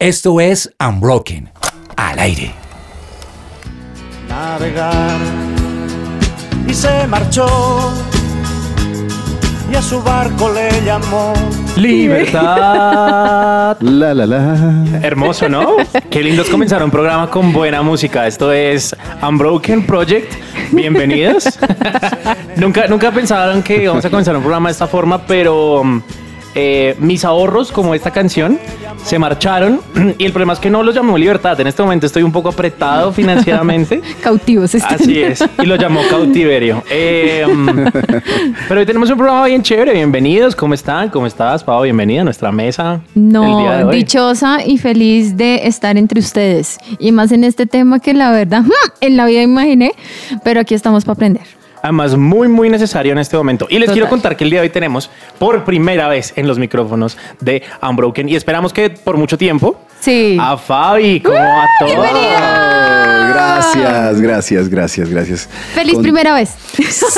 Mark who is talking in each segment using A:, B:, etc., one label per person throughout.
A: Esto es Unbroken, al aire.
B: Navegar y se marchó y a su barco le llamó
C: Libertad.
D: La la la.
C: Hermoso, ¿no? Qué lindos comenzar un programa con buena música. Esto es Unbroken Project. Bienvenidos. nunca, nunca pensaron que íbamos a comenzar un programa de esta forma, pero eh, mis ahorros, como esta canción, se marcharon. Y el problema es que no los llamó Libertad. En este momento estoy un poco apretado financieramente.
E: Cautivos están.
C: Así es. Y lo llamó cautiverio. Eh, pero hoy tenemos un programa bien chévere. Bienvenidos. ¿Cómo están? ¿Cómo estás, Pau? Bienvenida a nuestra mesa.
E: No, dichosa y feliz de estar entre ustedes. Y más en este tema que la verdad en la vida imaginé, pero aquí estamos para aprender.
C: Además, muy, muy necesario en este momento. Y les
E: Total.
C: quiero contar que el día de hoy tenemos por primera vez en los micrófonos de Unbroken y esperamos que por mucho tiempo
E: Sí.
C: a Fabi, como a todos.
D: Oh, gracias, gracias, gracias, gracias.
E: Feliz
D: Con-
E: primera vez.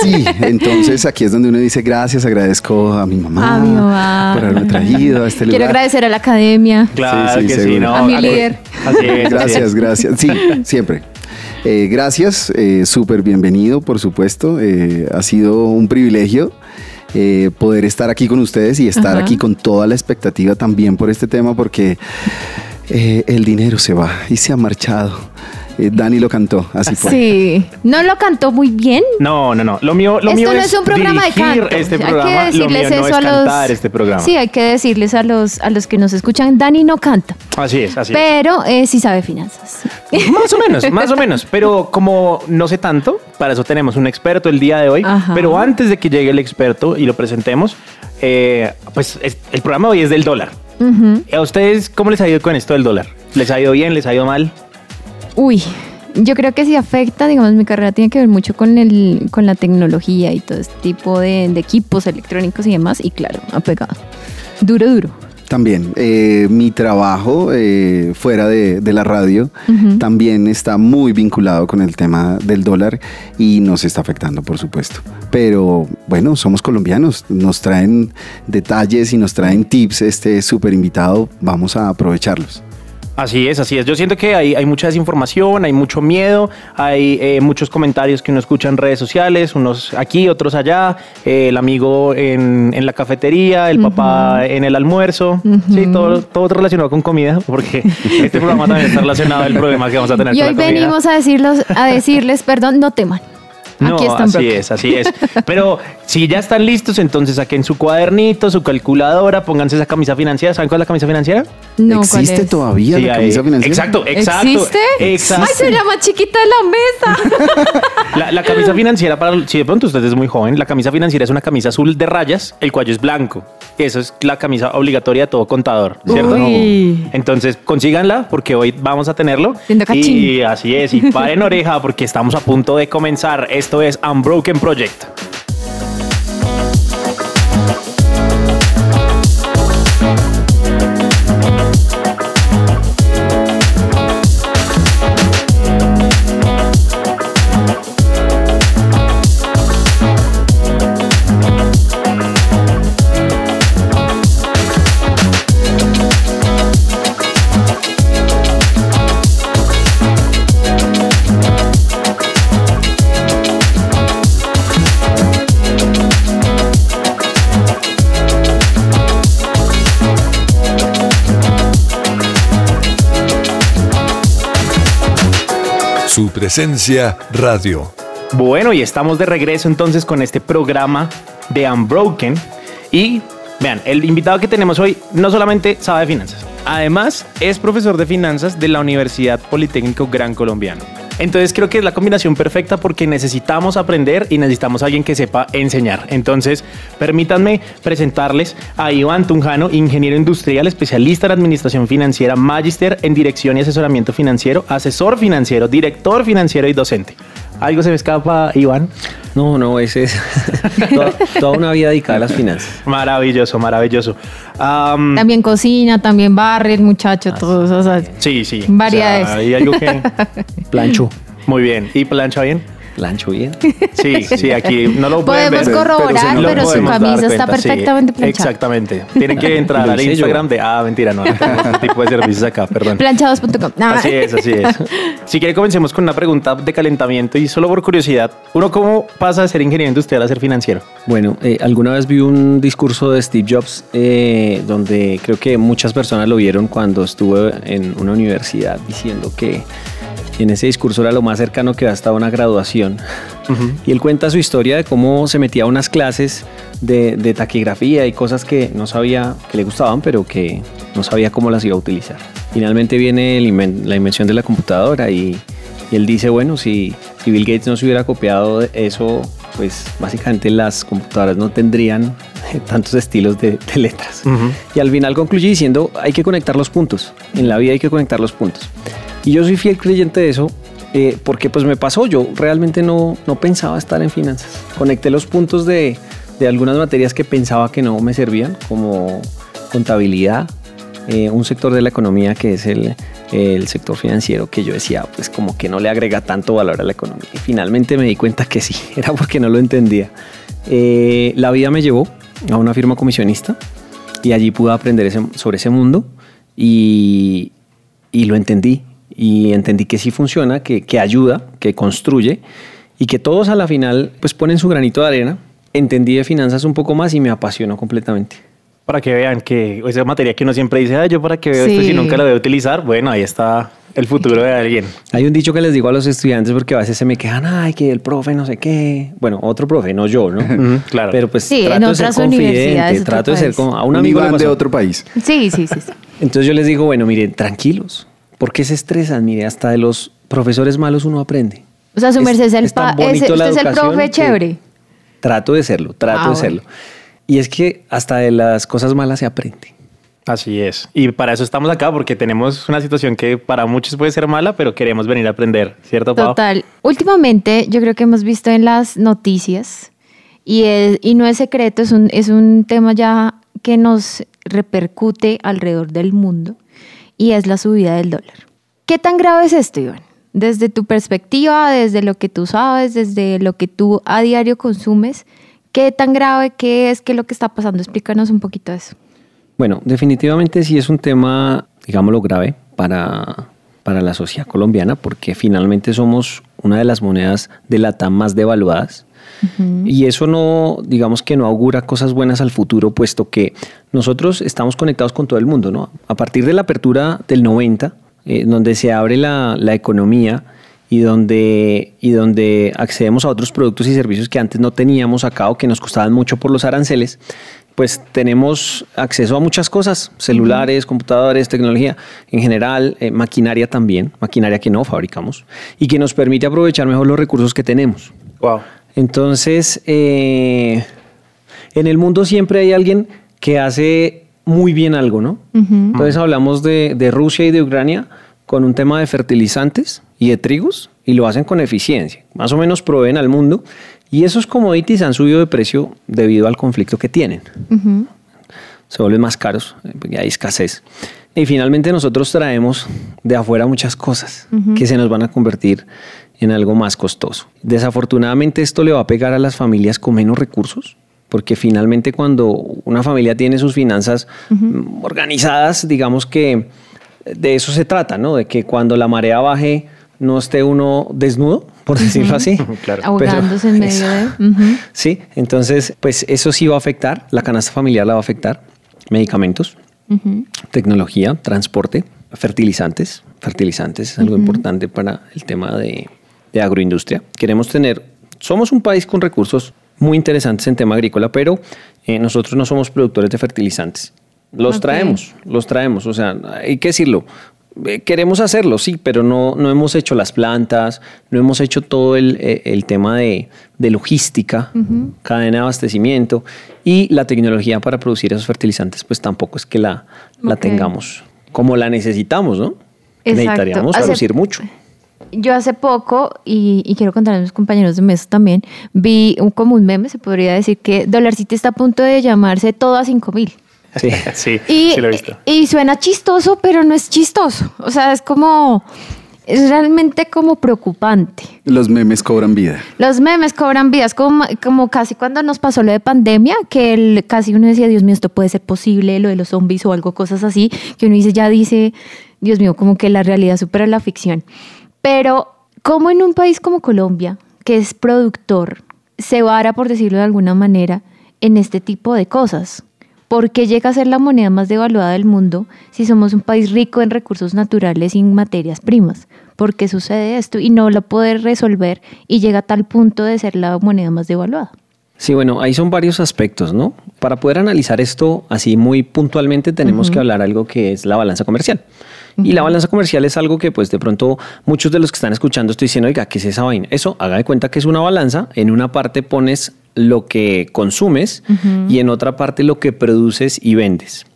D: Sí, entonces aquí es donde uno dice gracias, agradezco a mi mamá,
E: A mi mamá.
D: por haberme traído a este
E: Quiero
D: lugar.
E: agradecer a la academia.
C: Claro
D: Sí, sí,
C: que sí.
E: A mi líder.
C: Así es. así
D: Gracias,
C: es.
D: gracias. Sí, siempre. Eh, gracias, eh, súper bienvenido, por supuesto. Eh, ha sido un privilegio eh, poder estar aquí con ustedes y estar
E: Ajá.
D: aquí con toda la expectativa también por este tema, porque eh, el dinero se va y se ha marchado. Eh, Dani lo cantó, así fue.
E: Sí. No lo cantó muy bien.
C: No, no, no. Lo mío, lo
E: Esto
C: mío
E: no es un programa de canto.
C: Este
E: hay
C: programa,
E: que
C: lo mío
E: decirles
C: no
E: eso
C: es
E: a los.
C: este programa.
E: Sí, hay que decirles a los, a los que nos escuchan. Dani no canta,
C: Así es, así es.
E: pero eh, sí sabe finanzas.
C: Más o menos, más o menos. Pero como no sé tanto, para eso tenemos un experto el día de hoy.
E: Ajá.
C: Pero antes de que llegue el experto y lo presentemos, eh, pues es- el programa de hoy es del dólar. ¿A ustedes cómo les ha ido con esto del dólar? ¿Les ha ido bien? ¿Les ha ido mal?
E: Uy, yo creo que sí afecta, digamos, mi carrera tiene que ver mucho con, el, con la tecnología y todo este tipo de, de equipos electrónicos y demás, y claro, ha pegado. Duro, duro.
D: También, eh, mi trabajo eh, fuera de, de la radio también está muy vinculado con el tema del dólar y nos está afectando, por supuesto. Pero bueno, somos colombianos, nos traen detalles y nos traen tips, este súper invitado, vamos a aprovecharlos.
C: Así es, así es. Yo siento que hay, hay mucha desinformación, hay mucho miedo, hay eh, muchos comentarios que uno escucha en redes sociales, unos aquí, otros allá, eh, el amigo en, en la cafetería, el papá en el almuerzo, sí, todo, todo relacionado con comida, porque este programa también está relacionado al problema que vamos a tener
E: Y
C: con
E: hoy
C: la
E: venimos a, decirlos, a decirles, perdón, no teman.
C: No,
E: Aquí están
C: así es, así es. Pero si ya están listos, entonces saquen su cuadernito, su calculadora, pónganse esa camisa financiera. ¿Saben cuál es la camisa financiera?
E: No, ¿cuál
D: ¿Existe
E: es?
D: todavía
C: Sí,
D: la camisa financiera?
C: Exacto, exacto.
E: ¿Existe?
C: Exacto.
E: Ay, soy la más chiquita de la mesa.
C: La, la camisa financiera, para si de pronto usted es muy joven, la camisa financiera es una camisa azul de rayas, el cuello es blanco. Eso es la camisa obligatoria de todo contador, ¿cierto?
E: Uy.
C: Entonces consíganla porque hoy vamos a tenerlo.
E: Cachín.
C: Y así es, y paren oreja porque estamos a punto de comenzar. Esto es Unbroken Project.
F: Su presencia radio.
C: Bueno, y estamos de regreso entonces con este programa de Unbroken. Y vean, el invitado que tenemos hoy no solamente sabe de finanzas,
G: Además, es profesor de finanzas de la Universidad Politécnico Gran Colombiano.
C: Entonces creo que es la combinación perfecta porque necesitamos aprender y necesitamos a alguien que sepa enseñar. Entonces, permítanme presentarles a Iván Tunjano, ingeniero industrial, especialista en administración financiera, magíster en dirección y asesoramiento financiero, asesor financiero, director financiero y docente. ¿Algo se me escapa, Iván?
H: No, no, ese es toda, toda una vida dedicada a las finanzas.
C: Maravilloso, maravilloso. Am,
E: También cocina, también barre el muchacho, todos. O sea,
C: sí, sí.
E: Variedades.
C: O sea, hay algo que...
H: Plancho.
C: Muy bien. ¿Y plancha bien?
H: Plancho bien.
C: Sí, sí, aquí no lo pueden
E: Podemos
C: ver,
E: corroborar,
C: lo
E: pero, su camisa está
C: cuenta, sí.
E: perfectamente planchada.
C: Exactamente. Tienen que entrar al
H: yo.
C: Instagram de... Ah, mentira, no. no tenemos tipo de servicios acá, perdón.
E: Planchados.com. Ah.
C: Así es, así es. Si quiere, comencemos con una pregunta de calentamiento y solo por curiosidad. Uno, ¿cómo pasa de ser ingeniero industrial a ser financiero?
H: Bueno, eh, alguna vez vi un discurso de Steve Jobs eh, donde creo que muchas personas lo vieron cuando estuvo en una universidad diciendo que en ese discurso era lo más cercano que había estado a una graduación. Y él cuenta su historia de cómo se metía a unas clases de, de taquigrafía y cosas que no sabía que le gustaban, pero que no sabía cómo las iba a utilizar. Finalmente viene inven- la invención de la computadora y, y él dice, bueno, si, si Bill Gates no se hubiera copiado eso, pues básicamente las computadoras no tendrían tantos estilos de, de letras. Y al final concluye diciendo, hay que conectar los puntos. En la vida hay que conectar los puntos. Y yo soy fiel creyente de eso. eh, porque pues me pasó, yo realmente no, no pensaba estar en finanzas. Conecté los puntos de, de algunas materias que pensaba que no me servían, como contabilidad, eh, un sector de la economía que es el, el sector financiero, que yo decía, pues como que no le agrega tanto valor a la economía. Y finalmente me di cuenta que sí, era porque no lo entendía. Eh, la vida me llevó a una firma comisionista y allí pude aprender ese- sobre ese mundo y, y lo entendí. Y entendí que sí funciona, que, que ayuda, que construye y que todos a la final pues ponen su granito de arena. Entendí de finanzas un poco más y me apasionó completamente.
C: Para que vean que esa materia que uno siempre dice, "Ay, yo para que veo esto
E: Sí.
C: si nunca lo voy a utilizar, bueno, ahí está el futuro de alguien.
H: Hay un dicho que les digo a los estudiantes porque a veces se me quejan, ay, que el profe no sé qué. Bueno, otro profe, no yo, ¿no?
C: Claro.
H: Pero pues
E: Sí, en
H: trato de ser
E: otras universidades
H: confidente, trato de ser como a un amigo
D: de otro país.
E: Sí, sí, sí. sí.
H: Entonces yo les digo, bueno, miren, tranquilos. ¿Por qué se estresan? Mire, hasta de los profesores malos uno aprende.
E: O sea, su
H: Es-
E: merced es el
H: es la
E: usted es el profe chévere.
H: Trato de serlo, trato
E: Ah,
H: de
E: bueno.
H: serlo. Y es que hasta de las cosas malas se aprende.
C: Así es. Y para eso estamos acá, porque tenemos una situación que para muchos puede ser mala, pero queremos venir a aprender, ¿cierto, Pau?
E: Total. Últimamente, yo creo que hemos visto en las noticias, y, es- y no es secreto, es un, es un tema ya que nos repercute alrededor del mundo, y es la subida del dólar. ¿Qué tan grave es esto, Iván? Desde tu perspectiva, desde lo que tú sabes, desde lo que tú a diario consumes, ¿qué tan grave, qué es, qué lo que está pasando? Explícanos un poquito eso.
H: Bueno, definitivamente sí es un tema, digámoslo, grave para, para la sociedad colombiana, porque finalmente somos una de las monedas de la TAM más devaluadas. Y eso no, digamos que no augura cosas buenas al futuro, puesto que nosotros estamos conectados con todo el mundo, ¿no? A partir de la apertura del 90, eh, donde se abre la, la economía y donde, y donde accedemos a otros productos y servicios que antes no teníamos acá o que nos costaban mucho por los aranceles, pues tenemos acceso a muchas cosas, celulares, computadores, tecnología, en general, eh, maquinaria también, maquinaria que no fabricamos y que nos permite aprovechar mejor los recursos que tenemos.
C: Wow.
H: Entonces, eh, en el mundo siempre hay alguien que hace muy bien algo, ¿no? Entonces hablamos de, de Rusia y de Ucrania con un tema de fertilizantes y de trigos y lo hacen con eficiencia. Más o menos proveen al mundo y esos commodities han subido de precio debido al conflicto que tienen. Se vuelven más caros, eh, porque hay escasez. Y finalmente nosotros traemos de afuera muchas cosas que se nos van a convertir en algo más costoso. Desafortunadamente esto le va a pegar a las familias con menos recursos, porque finalmente cuando una familia tiene sus finanzas mm, organizadas, digamos que de eso se trata, ¿no? De que cuando la marea baje no esté uno desnudo, por decirlo así.
C: Claro.
E: Ahogándose en medio de...
H: Sí, entonces, pues eso sí va a afectar, la canasta familiar la va a afectar, medicamentos, tecnología, transporte, fertilizantes. Fertilizantes es algo importante para el tema de, de agroindustria. Queremos tener, somos un país con recursos muy interesantes en tema agrícola, pero eh, nosotros no somos productores de fertilizantes. Los traemos, los traemos, o sea, hay que decirlo. Eh, Queremos hacerlo, sí, pero no, no hemos hecho las plantas, no hemos hecho todo el, eh, el tema de, de logística, cadena de abastecimiento y la tecnología para producir esos fertilizantes, pues tampoco es que la, la tengamos como la necesitamos, ¿no?
E: Exacto.
H: Necesitaríamos
E: Hace-
H: producir mucho.
E: Yo hace poco, y, y quiero contar a mis compañeros de mesa también, vi un, como un meme, se podría decir que Dollar City está a punto de llamarse todo a 5 mil.
H: Sí.
C: Sí,
E: Y,
C: sí lo he visto.
E: y suena chistoso, pero no es chistoso. O sea, es como... es realmente como preocupante.
D: Los memes cobran vida.
E: Los memes cobran vidas, como, como casi cuando nos pasó lo de pandemia, que el, casi uno decía, Dios mío, esto puede ser posible, lo de los zombies o algo, cosas así, que uno dice, ya dice, Dios mío, como que la realidad supera la ficción. Pero, como en un país como Colombia, que es productor, se vara, por decirlo de alguna manera, en este tipo de cosas? ¿Por qué llega a ser la moneda más devaluada del mundo si somos un país rico en recursos naturales y en materias primas? ¿Por qué sucede esto y no lo puede resolver y llega a tal punto de ser la moneda más devaluada?
H: Sí, bueno, ahí son varios aspectos, ¿no? Para poder analizar esto así muy puntualmente tenemos que hablar algo que es la balanza comercial. Y la balanza comercial es algo que pues de pronto muchos de los que están escuchando estoy diciendo, oiga, ¿qué es esa vaina? Eso, haga de cuenta que es una balanza. En una parte pones lo que consumes y en otra parte lo que produces y vendes.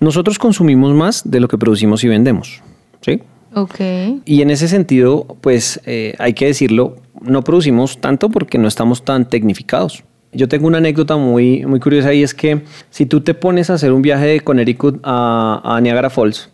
H: Nosotros consumimos más de lo que producimos y vendemos. ¿Sí?
E: Ok.
H: Y en ese sentido, pues eh, hay que decirlo, no producimos tanto porque no estamos tan tecnificados. Yo tengo una anécdota muy, muy curiosa y es que si tú te pones a hacer un viaje de Connecticut a, a Niagara Falls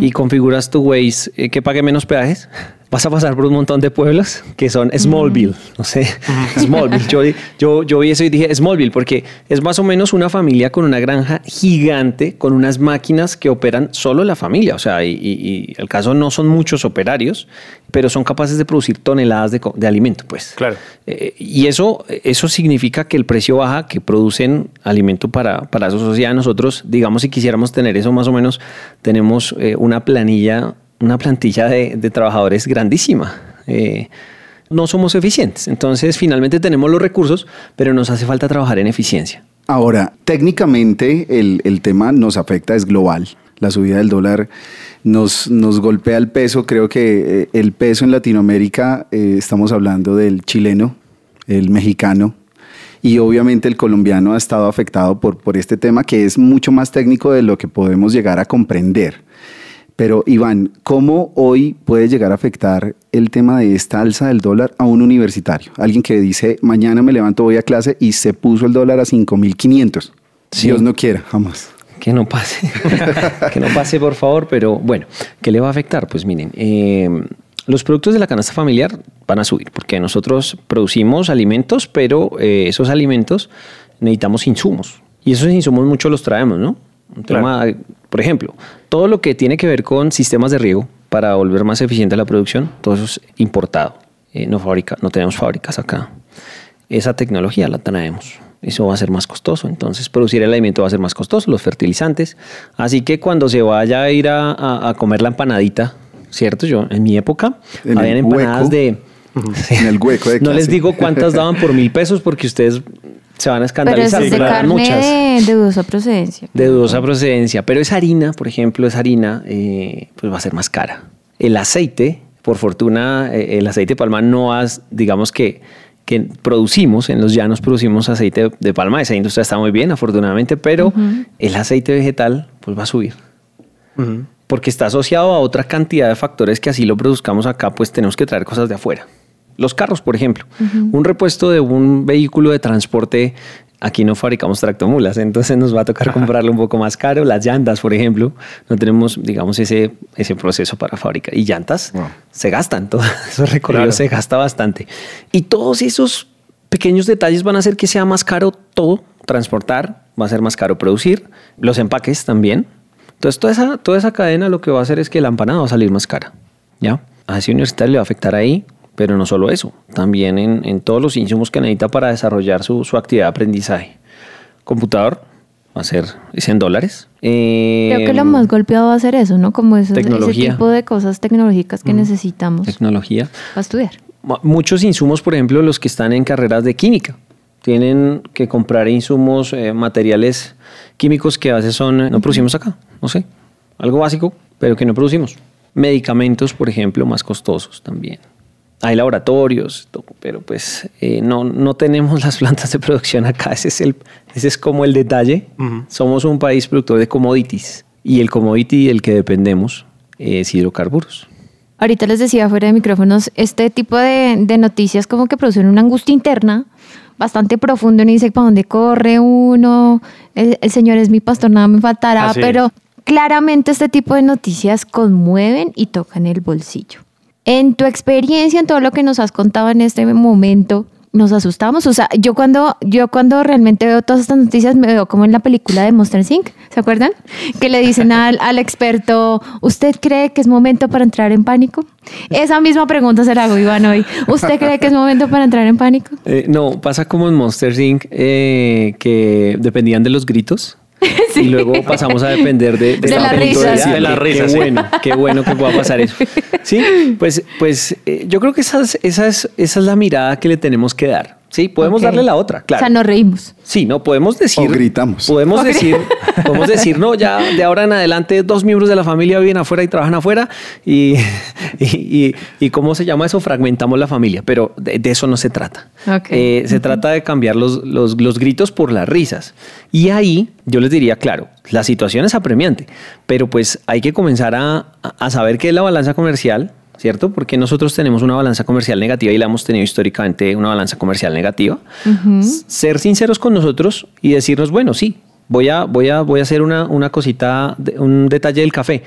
H: y configuras tu Waze eh, que pague menos peajes, vas a pasar por un montón de pueblos que son Smallville, no sé, Smallville. Yo, yo, yo vi eso y dije Smallville porque es más o menos una familia con una granja gigante, con unas máquinas que operan solo la familia. O sea, y, y, y el caso no son muchos operarios, pero son capaces de producir toneladas de, de alimento, pues.
C: Claro.
H: Eh, y eso, eso significa que el precio baja, que producen alimento para, para su sociedad. Nosotros, digamos, si quisiéramos tener eso más o menos, tenemos eh, una planilla, una plantilla de, de trabajadores grandísima. Eh, no somos eficientes. Entonces, finalmente tenemos los recursos, pero nos hace falta trabajar en eficiencia.
D: Ahora, técnicamente el, el tema nos afecta, es global. La subida del dólar nos, nos golpea el peso. Creo que eh, el peso en Latinoamérica, eh, estamos hablando del chileno, el mexicano y obviamente el colombiano ha estado afectado por, por este tema que es mucho más técnico de lo que podemos llegar a comprender. Pero Iván, ¿cómo hoy puede llegar a afectar el tema de esta alza del dólar a un universitario? Alguien que dice, mañana me levanto, voy a clase y se puso el dólar a 5.500.
H: Sí.
D: Dios no quiera, jamás.
H: Que no pase, que no pase por favor, pero bueno, ¿qué le va a afectar? Pues miren, eh, los productos de la canasta familiar van a subir porque nosotros producimos alimentos, pero eh, esos alimentos necesitamos insumos y esos insumos muchos los traemos, ¿no? Un tema, por ejemplo, todo lo que tiene que ver con sistemas de riego para volver más eficiente la producción, todo eso es importado, Eh, no, fabrica, no tenemos fábricas acá. Esa tecnología la traemos eso va a ser más costoso. Entonces, producir el alimento va a ser más costoso, los fertilizantes. Así que cuando se vaya a ir a, a- a comer la empanadita, ¿cierto? Yo, en mi época,
D: En
H: habían empanadas
D: hueco.
H: de.
D: En el hueco de
H: No les
D: clase.
H: digo cuántas daban por mil pesos porque ustedes se van a escandalizar.
E: es de carne
H: muchas.
E: de, de dudosa procedencia.
H: De dudosa procedencia. Pero esa harina, por ejemplo, esa harina, eh, pues va a ser más cara. El aceite, por fortuna, eh, el aceite de palma no has, digamos que, que producimos, en los llanos producimos aceite de palma. Esa industria está muy bien, afortunadamente, pero el aceite vegetal, pues va a subir. Porque está asociado a otra cantidad de factores que así lo produzcamos acá, pues tenemos que traer cosas de afuera. Los carros, por ejemplo. Un repuesto de un vehículo de transporte, aquí no fabricamos tractomulas, entonces nos va a tocar comprarlo un poco más caro. Las llantas, por ejemplo, no tenemos, digamos, ese, ese proceso para fabricar. Y llantas se gastan, todos esos recorridos
C: Claro.
H: se gasta bastante. Y todos esos pequeños detalles van a hacer que sea más caro todo, transportar, va a ser más caro producir, los empaques también. Entonces, toda esa, toda esa cadena lo que va a hacer es que la empanada va a salir más cara. ¿Ya? A ese universitario le va a afectar ahí, pero no solo eso, también en, en todos los insumos que necesita para desarrollar su, su actividad de aprendizaje. Computador va a ser es en dólares. Eh,
E: Creo que lo más golpeado va a ser eso, ¿no? Como esos- ese tipo de cosas tecnológicas que necesitamos
H: Tecnología.
E: para estudiar.
H: Mu- Muchos insumos, por ejemplo, los que están en carreras de química, tienen que comprar insumos, eh, materiales químicos que a veces son, eh, no producimos acá, no sé, algo básico, pero que no producimos. Medicamentos, por ejemplo, más costosos también. Hay laboratorios, to- pero pues eh, no, no tenemos las plantas de producción acá. Ese es, el, ese es como el detalle. Somos un país productor de commodities y el commodity del que dependemos es hidrocarburos.
E: Ahorita les decía fuera de micrófonos, este tipo de, de noticias como que producen una angustia interna bastante profunda. Uno dice, ¿para dónde corre uno? El, el Señor es mi pastor, nada me faltará.
C: Así
E: pero claramente este tipo de noticias conmueven y tocan el bolsillo. En tu experiencia, en todo lo que nos has contado en este momento, nos asustamos. O sea, yo cuando, yo cuando realmente veo todas estas noticias me veo como en la película de Monster Inc. ¿Se acuerdan? Que le dicen al, al experto, ¿usted cree que es momento para entrar en pánico? Esa misma pregunta se la hago Iván hoy. ¿Usted cree que es momento para entrar en pánico?
H: Eh, no, pasa como en Monster Inc. eh, que dependían de los gritos.
E: Sí.
H: Y luego pasamos a depender de,
E: De
H: esta
E: la risa.
C: De la risa,
H: Qué
C: sí.
H: bueno, qué bueno que pueda pasar eso. Sí, pues, pues eh, yo creo que esa es, esa, es, esa es la mirada que le tenemos que dar. Sí, podemos
E: Ok.
H: darle la otra, claro.
E: O sea, nos reímos.
H: Sí, no podemos decir.
D: O gritamos.
H: Podemos decir, podemos decir, no, ya de ahora en adelante dos miembros de la familia viven afuera y trabajan afuera y, y, y- y ¿cómo se llama eso? Fragmentamos la familia, pero de, de eso no se trata.
E: Ok.
H: Eh, se trata de cambiar los, los, los gritos por las risas. Y ahí yo les diría, claro, la situación es apremiante, pero pues hay que comenzar a, a saber qué es la balanza comercial. ¿Cierto? Porque nosotros tenemos una balanza comercial negativa y la hemos tenido históricamente una balanza comercial negativa ser sinceros con nosotros y decirnos, bueno, sí, voy a, voy a, voy a hacer una, una cosita, un detalle del café.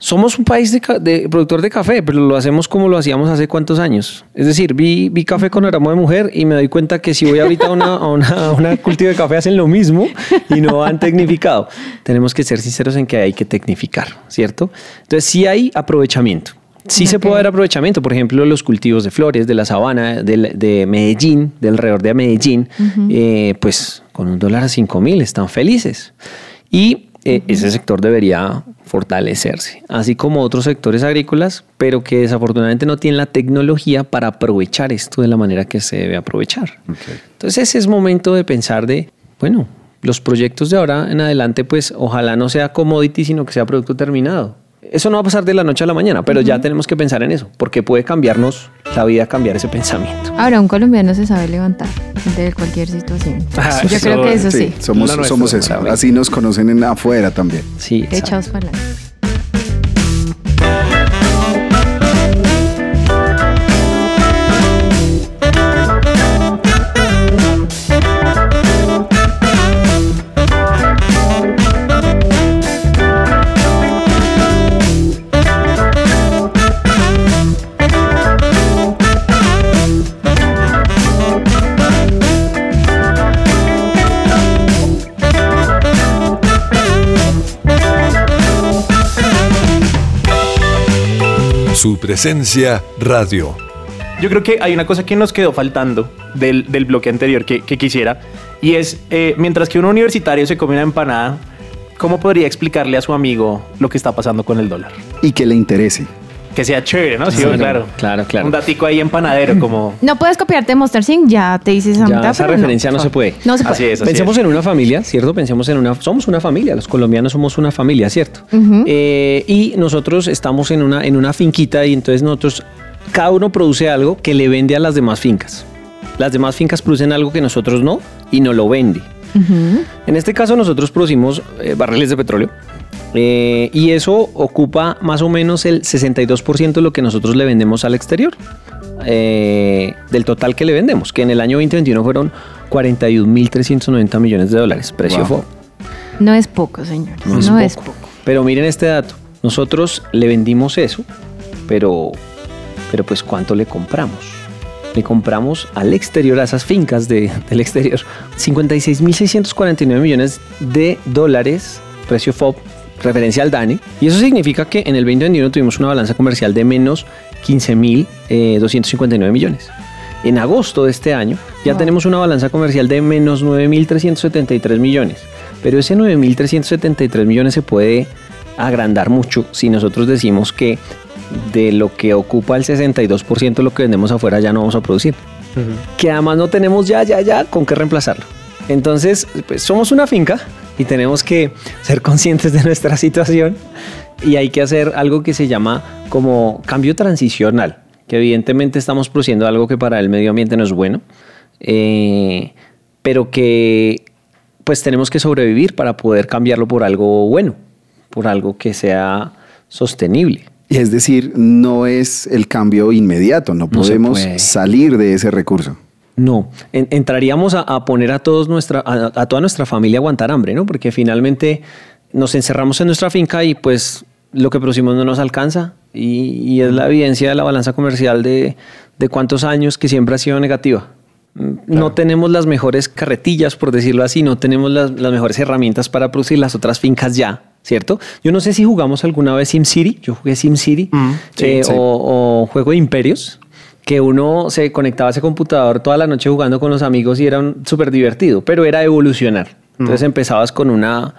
H: Somos un país de, de productor de café, pero lo hacemos como lo hacíamos hace cuántos años. Es decir, vi, vi café con aroma de mujer y me doy cuenta que si voy ahorita a una, a una, a una cultivo de café hacen lo mismo y no han tecnificado. Tenemos que ser sinceros en que hay que tecnificar, ¿cierto? Entonces sí hay aprovechamiento. Sí se puede dar aprovechamiento, por ejemplo, los cultivos de flores de la sabana del- de, Medellín, del alrededor de Medellín, eh, pues con un dólar a 5 mil están felices. Y eh, ese sector debería fortalecerse, así como otros sectores agrícolas, pero que desafortunadamente no tienen la tecnología para aprovechar esto de la manera que se debe aprovechar. Entonces ese es momento de pensar de, bueno, los proyectos de ahora en adelante, pues ojalá no sea commodity, sino que sea producto terminado. Eso no va a pasar de la noche a la mañana, pero ya tenemos que pensar en eso, porque puede cambiarnos la vida, cambiar ese pensamiento.
E: Ahora, un colombiano se sabe levantar de cualquier situación.
C: Ah,
E: Yo creo que eso sí.
D: somos, somos eso. Así nos conocen en afuera también.
H: Sí.
E: Echados para adelante.
F: Su presencia radio.
C: Yo creo que hay una cosa que nos quedó faltando del, del bloque anterior que, que quisiera, y es, eh, mientras que un universitario se come una empanada, ¿cómo podría explicarle a su amigo lo que está pasando con el dólar?
D: Y que le interese.
C: Que sea chévere, ¿no? Sí,
H: Claro,
C: claro.
H: claro, claro.
C: Un datico ahí empanadero, como...
E: No puedes copiarte de Monster Inc. Ya te dices esa
H: Ya
E: mitad,
H: esa
E: pero
H: referencia no. se puede.
E: No se puede.
C: Así es, así
H: Pensemos
C: es.
H: en una familia, ¿cierto? Pensemos en una... Somos una familia, los colombianos somos una familia, ¿cierto? Eh, y nosotros estamos en una, en una finquita y entonces nosotros, cada uno produce algo que le vende a las demás fincas. Las demás fincas producen algo que nosotros no y no lo vende. En este caso nosotros producimos eh, barriles de petróleo eh, y eso ocupa más o menos el 62% de lo que nosotros le vendemos al exterior. eh, del total que le vendemos, que en el año 2021 fueron 41.390 millones de dólares, precio
D: Wow.
H: FOB.
E: No es poco, señor. No,
H: No
E: es,
H: es
E: poco.
H: Pero miren este dato, nosotros le vendimos eso, pero, pero pues ¿cuánto le compramos? Le compramos al exterior, a esas fincas de- del exterior, 56.649 millones de dólares, precio FOB, referencia al DANE. Y eso significa que en el 2021 tuvimos una balanza comercial de menos 15.259 millones. En agosto de este año ya tenemos una balanza comercial de menos 9.373 millones. Pero ese 9.373 millones se puede agrandar mucho si nosotros decimos que de lo que ocupa el 62% de lo que vendemos afuera ya no vamos a producir. Que además no tenemos ya, ya, ya con qué reemplazarlo. Entonces, pues somos una finca y tenemos que ser conscientes de nuestra situación y hay que hacer algo que se llama como cambio transicional, que evidentemente estamos produciendo algo que para el medio ambiente no es bueno, eh, pero que pues tenemos que sobrevivir para poder cambiarlo por algo bueno, por algo que sea sostenible.
D: Y es decir, no es el cambio inmediato, no podemos salir de ese recurso.
H: No, en- entraríamos a, a poner a, todos nuestra, a, a toda nuestra familia a aguantar hambre, ¿no? Porque finalmente nos encerramos en nuestra finca y pues lo que producimos no nos alcanza Y, y es la evidencia de la balanza comercial de, de cuántos años que siempre ha sido negativa. No tenemos las mejores carretillas, por decirlo así, no tenemos las, las mejores herramientas para producir las otras fincas ya, ¿cierto? Yo no sé si jugamos alguna vez SimCity, yo jugué SimCity
C: sí,
H: eh,
D: sí.
H: O, o juego de imperios, que uno se conectaba a ese computador toda la noche jugando con los amigos y era súper divertido, pero era evolucionar. Entonces empezabas con, una,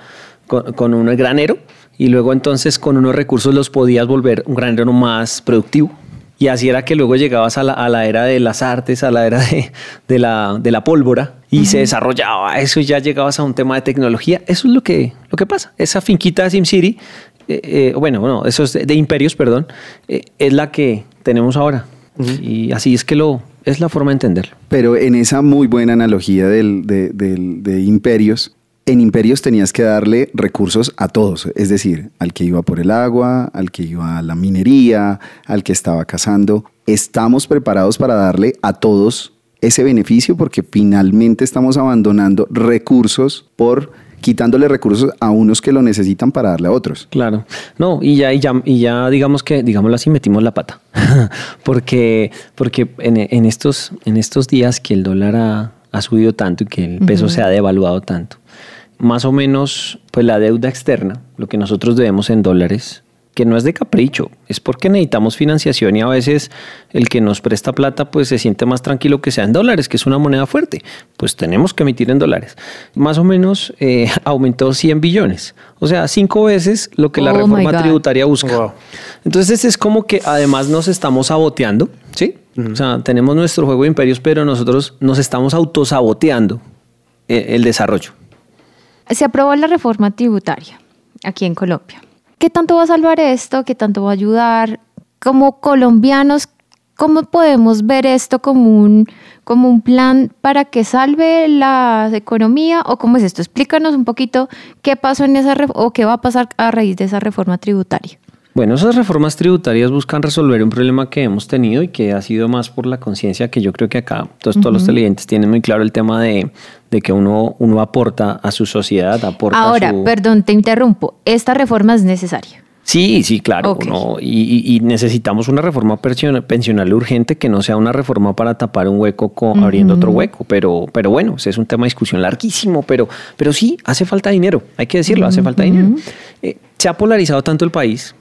H: con, con un granero y luego entonces con unos recursos los podías volver un granero más productivo. Y así era que luego llegabas a la, a la era de las artes, a la era de, de la, de la pólvora y se desarrollaba eso y ya llegabas a un tema de tecnología. Eso es lo que, lo que pasa. Esa finquita de SimCity, eh, eh, bueno, no, eso es de, de imperios, perdón, eh, es la que tenemos ahora. Y así es que lo, es la forma de entenderlo.
D: Pero en esa muy buena analogía del- de, del- de imperios, en imperios tenías que darle recursos a todos, es decir, al que iba por el agua, al que iba a la minería, al que estaba cazando. ¿Estamos preparados para darle a todos ese beneficio? Porque finalmente estamos abandonando recursos por quitándole recursos a unos que lo necesitan para darle a otros.
H: Claro. No, y ya, y ya, y ya digamos que, digámoslo así, metimos la pata. porque porque en, en estos, en estos días que el dólar ha, ha subido tanto y que el peso se ha devaluado tanto, más o menos, pues la deuda externa, lo que nosotros debemos en dólares, que no es de capricho, es porque necesitamos financiación y a veces el que nos presta plata pues se siente más tranquilo que sea en dólares, que es una moneda fuerte, pues tenemos que emitir en dólares. Más o menos eh, aumentó 100 billones, o sea, cinco veces lo que la
E: Oh
H: reforma tributaria busca.
C: Wow.
H: Entonces es como que además nos estamos saboteando, ¿sí? O sea, tenemos nuestro juego de imperios, pero nosotros nos estamos autosaboteando eh, el desarrollo.
E: Se aprobó la reforma tributaria aquí en Colombia. ¿Qué tanto va a salvar esto? ¿Qué tanto va a ayudar? Como colombianos, ¿cómo podemos ver esto como un, como un plan para que salve la economía? ¿O cómo es esto? Explícanos un poquito qué pasó en esa o qué va a pasar a raíz de esa reforma tributaria.
H: Bueno, esas reformas tributarias buscan resolver un problema que hemos tenido y que ha sido más por la conciencia que yo creo que acá todos, todos los televidentes tienen muy claro el tema de, de que uno, uno aporta a su sociedad, aporta
E: Ahora,
H: su...
E: perdón, te interrumpo. Esta reforma es necesaria.
H: Sí, sí, claro.
E: Ok.
H: ¿no? Y, necesitamos una reforma pension- pensional urgente que no sea una reforma para tapar un hueco con, abriendo otro hueco. Pero, pero bueno, ese es un tema de discusión larguísimo. Pero, pero sí, hace falta dinero. Hay que decirlo, hace falta dinero. Eh, se ha polarizado tanto el país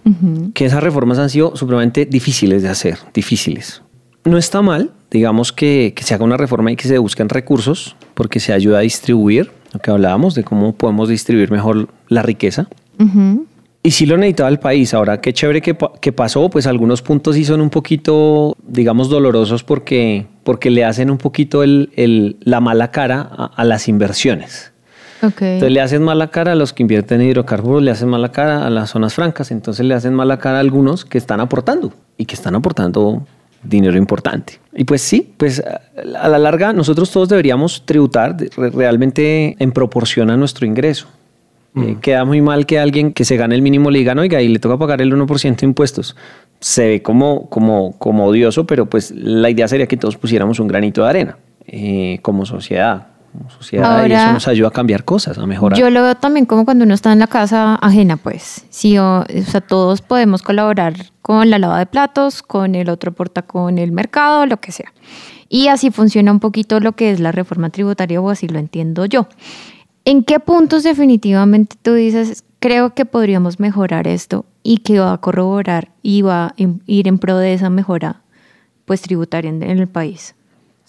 H: que esas reformas han sido supremamente difíciles de hacer, difíciles. No está mal, digamos, que, que se haga una reforma y que se busquen recursos, porque se ayuda a distribuir, lo que hablábamos de cómo podemos distribuir mejor la riqueza.
E: Ujú.
H: Y sí lo necesitaba el país. Ahora, qué chévere que, que pasó, pues algunos puntos sí son un poquito, digamos, dolorosos porque, porque le hacen un poquito el, el- la mala cara a, a las inversiones.
E: Ok.
H: Entonces le hacen mala cara a los que invierten en hidrocarburos, le hacen mala cara a las zonas francas, entonces le hacen mala cara a algunos que están aportando y que están aportando dinero importante. Y pues sí, pues a la larga nosotros todos deberíamos tributar realmente en proporción a nuestro ingreso. Eh, queda muy mal que alguien que se gane el mínimo le digan, oiga, y le toca pagar el 1% de impuestos. Se ve como, como, como odioso, pero pues la idea sería que todos pusiéramos un granito de arena eh, como sociedad. Como sociedad y
E: Ahora-
H: eso nos ayuda a cambiar cosas, a mejorar.
E: Yo lo veo también como cuando uno está en la casa ajena, pues. Sí, o, o sea, todos podemos colaborar con la lava de platos, con el otro porta con el mercado, lo que sea. Y así funciona un poquito lo que es la reforma tributaria, o así lo entiendo yo. ¿En qué puntos definitivamente tú dices, creo que podríamos mejorar esto y que va a corroborar y va a ir en pro de esa mejora pues tributaria en el país?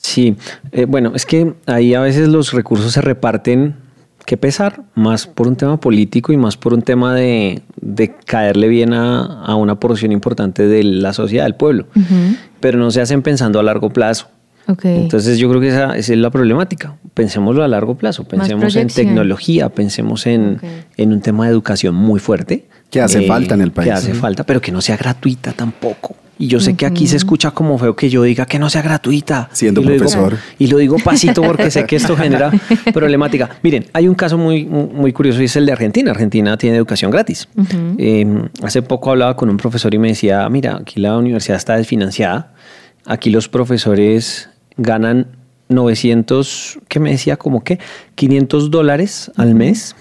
H: Sí, eh, bueno, es que ahí a veces los recursos se reparten, que pesar, más por un tema político y más por un tema de, de caerle bien a, a una porción importante de la sociedad, del pueblo, pero no se hacen pensando a largo plazo. Entonces yo creo que esa, esa es la problemática. Pensémoslo a largo plazo, pensemos en tecnología, pensemos en, en un tema de educación muy fuerte. eh,
D: Que hace falta en el país.
H: Que hace falta, pero que no sea gratuita tampoco. Y yo sé que aquí se escucha como feo que yo diga que no sea gratuita.
D: Siendo
H: Y lo digo-
D: profesor.
H: y lo digo pasito porque sé que esto genera problemática. Miren, hay un caso muy, muy curioso y es el de Argentina. Argentina tiene educación gratis. Eh, hace poco hablaba con un profesor y me decía, mira, aquí la universidad está desfinanciada. Aquí los profesores ganan 900, ¿qué me decía? Como que 500 dólares al mes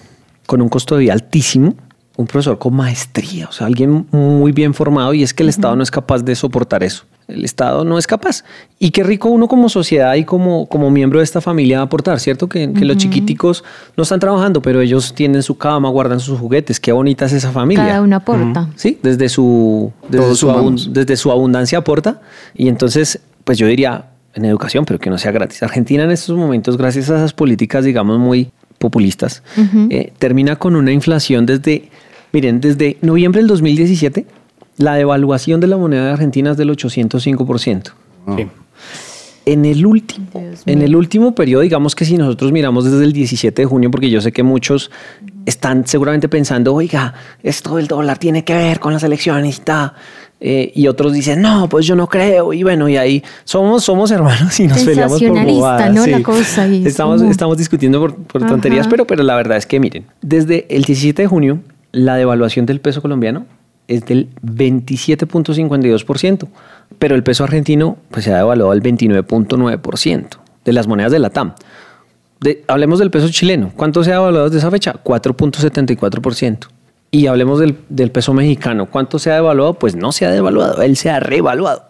H: con un costo de vida altísimo. Un profesor con maestría, o sea, alguien muy bien formado y es que el Estado no es capaz de soportar eso. El Estado no es capaz. Y qué rico uno como sociedad y como, como miembro de esta familia aportar, ¿cierto? Que, que los chiquiticos no están trabajando, pero ellos tienen su cama, guardan sus juguetes. Qué bonita es esa familia.
E: Cada uno aporta.
H: Sí, desde su, desde su, desde su abundancia aporta. Y entonces, pues yo diría, en educación, pero que no sea gratis. Argentina en estos momentos, gracias a esas políticas, digamos, muy populistas, eh, termina con una inflación desde, miren, desde noviembre del 2017, la devaluación de la moneda de Argentina es del 805%.
C: Sí.
H: En el último, en el último periodo, digamos que si nosotros miramos desde el 17 de junio, porque yo sé que muchos están seguramente pensando, oiga, esto del dólar tiene que ver con las elecciones y tal. Eh, y otros dicen, no, pues yo no creo. Y bueno, y ahí somos, somos hermanos y nos peleamos por bobadas.
E: ¿no? La cosa es
H: estamos,
E: como-
H: estamos discutiendo por, por tonterías, pero, pero la verdad es que miren, desde el 17 de junio, la devaluación del peso colombiano es del 27.52%, pero el peso argentino pues, se ha devaluado al 29.9% de las monedas de la TAM. De- hablemos del peso chileno. ¿Cuánto se ha devaluado desde esa fecha? 4.74%. Y hablemos del, del peso mexicano. ¿Cuánto se ha devaluado? Pues no se ha devaluado, él se ha revaluado.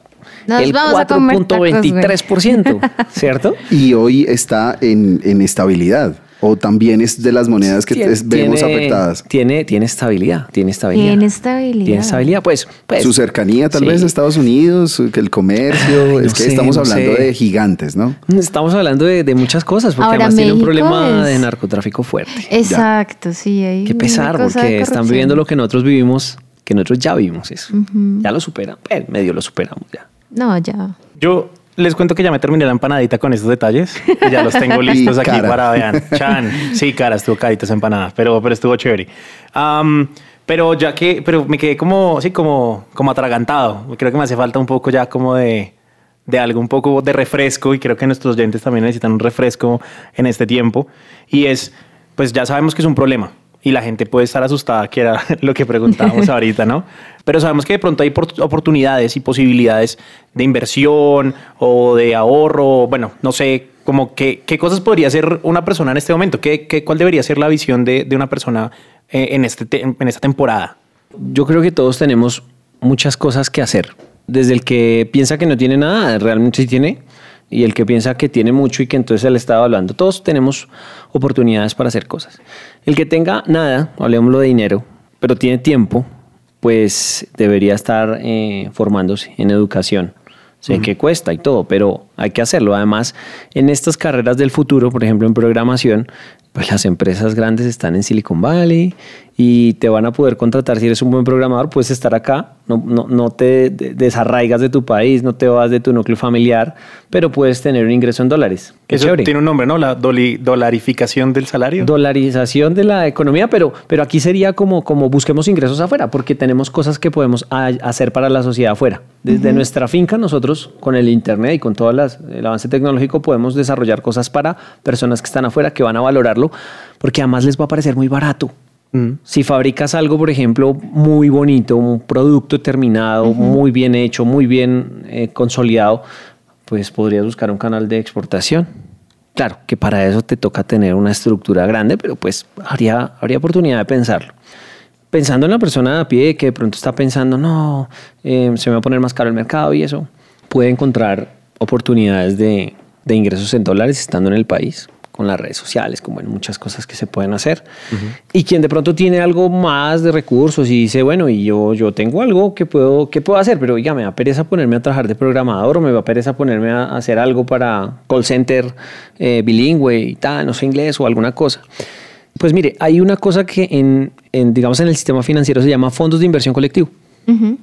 E: Nos
H: el
E: vamos a comer tacos, güey.
H: 4.23%, ¿cierto?
D: Y hoy está en, en estabilidad. O también es de las monedas que
H: Tiene-
D: es- vemos afectadas.
H: Tiene, tiene estabilidad, tiene estabilidad.
E: Tiene estabilidad.
H: Tiene estabilidad, pues. pues
D: Su cercanía tal
H: sí.
D: vez a Estados Unidos, el comercio,
H: Ay, no
D: es que
H: sé,
D: estamos
H: no
D: hablando
H: sé.
D: de gigantes, ¿no?
H: Estamos hablando de, de muchas cosas, porque
E: Ahora,
H: además tiene un problema
E: es-
H: de narcotráfico fuerte.
E: Exacto, sí. Hay
H: Qué pesar, porque están viviendo lo que nosotros vivimos, que nosotros ya vivimos eso. Ya lo superan, eh, medio lo superamos ya.
E: No, ya.
C: Yo les cuento que ya me terminé la empanadita con estos detalles. y ya los tengo listos aquí
D: cara.
C: para vean. Chan. Sí, cara, estuvo carita esa empanada, pero, pero estuvo chévere. Pero ya que, pero me quedé como, sí, como, como atragantado. Creo que me hace falta un poco ya como de, de algo, un poco de refresco y creo que nuestros oyentes también necesitan un refresco en este tiempo. Y es, pues ya sabemos que es un problema y la gente puede estar asustada, que era lo que preguntábamos ahorita, ¿no? Pero sabemos que de pronto hay por- oportunidades y posibilidades de inversión o de ahorro, bueno, no sé, como que, qué cosas podría hacer una persona en este momento, ¿Qué, qué, cuál debería ser la visión de, de una persona eh, en, este te- en esta temporada.
H: Yo creo que todos tenemos muchas cosas que hacer. Desde el que piensa que no tiene nada, realmente sí tiene, y el que piensa que tiene mucho y que entonces se le está evaluando. Todos tenemos oportunidades para hacer cosas. El que tenga nada, hablemoslo de dinero, pero tiene tiempo, pues debería estar eh, formándose en educación. Sé que cuesta y todo, pero hay que hacerlo. Además, en estas carreras del futuro, por ejemplo en programación, pues las empresas grandes están en Silicon Valley y te van a poder contratar. Si eres un buen programador, puedes estar acá, no, no, no te de- desarraigas de tu país, no te vas de tu núcleo familiar, pero puedes tener un ingreso en dólares. Qué
C: Eso
H: chévere.
C: tiene un nombre, ¿no? La doli- dolarificación del salario.
H: Dolarización de la economía, pero, pero aquí sería como, como busquemos ingresos afuera, porque tenemos cosas que podemos a- hacer para la sociedad afuera. Desde nuestra finca, nosotros con el Internet y con todo el avance tecnológico podemos desarrollar cosas para personas que están afuera, que van a valorarlo, porque además les va a parecer muy barato. Si fabricas algo, por ejemplo, muy bonito, un producto terminado, muy bien hecho, muy bien eh, consolidado, pues podrías buscar un canal de exportación. Claro, que para eso te toca tener una estructura grande, pero pues habría, habría oportunidad de pensarlo. Pensando en la persona de a pie que de pronto está pensando, no, eh, se me va a poner más caro el mercado y eso, puede encontrar oportunidades de, de ingresos en dólares estando en el país, con las redes sociales, como en muchas cosas que se pueden hacer. Y quien de pronto tiene algo más de recursos y dice, bueno, y yo, yo tengo algo que puedo, que puedo hacer, pero oiga, me da pereza ponerme a trabajar de programador o me da pereza ponerme a hacer algo para call center eh, bilingüe y tal, no sé inglés o alguna cosa. Pues mire, hay una cosa que en, en, digamos, en el sistema financiero se llama fondos de inversión colectivo.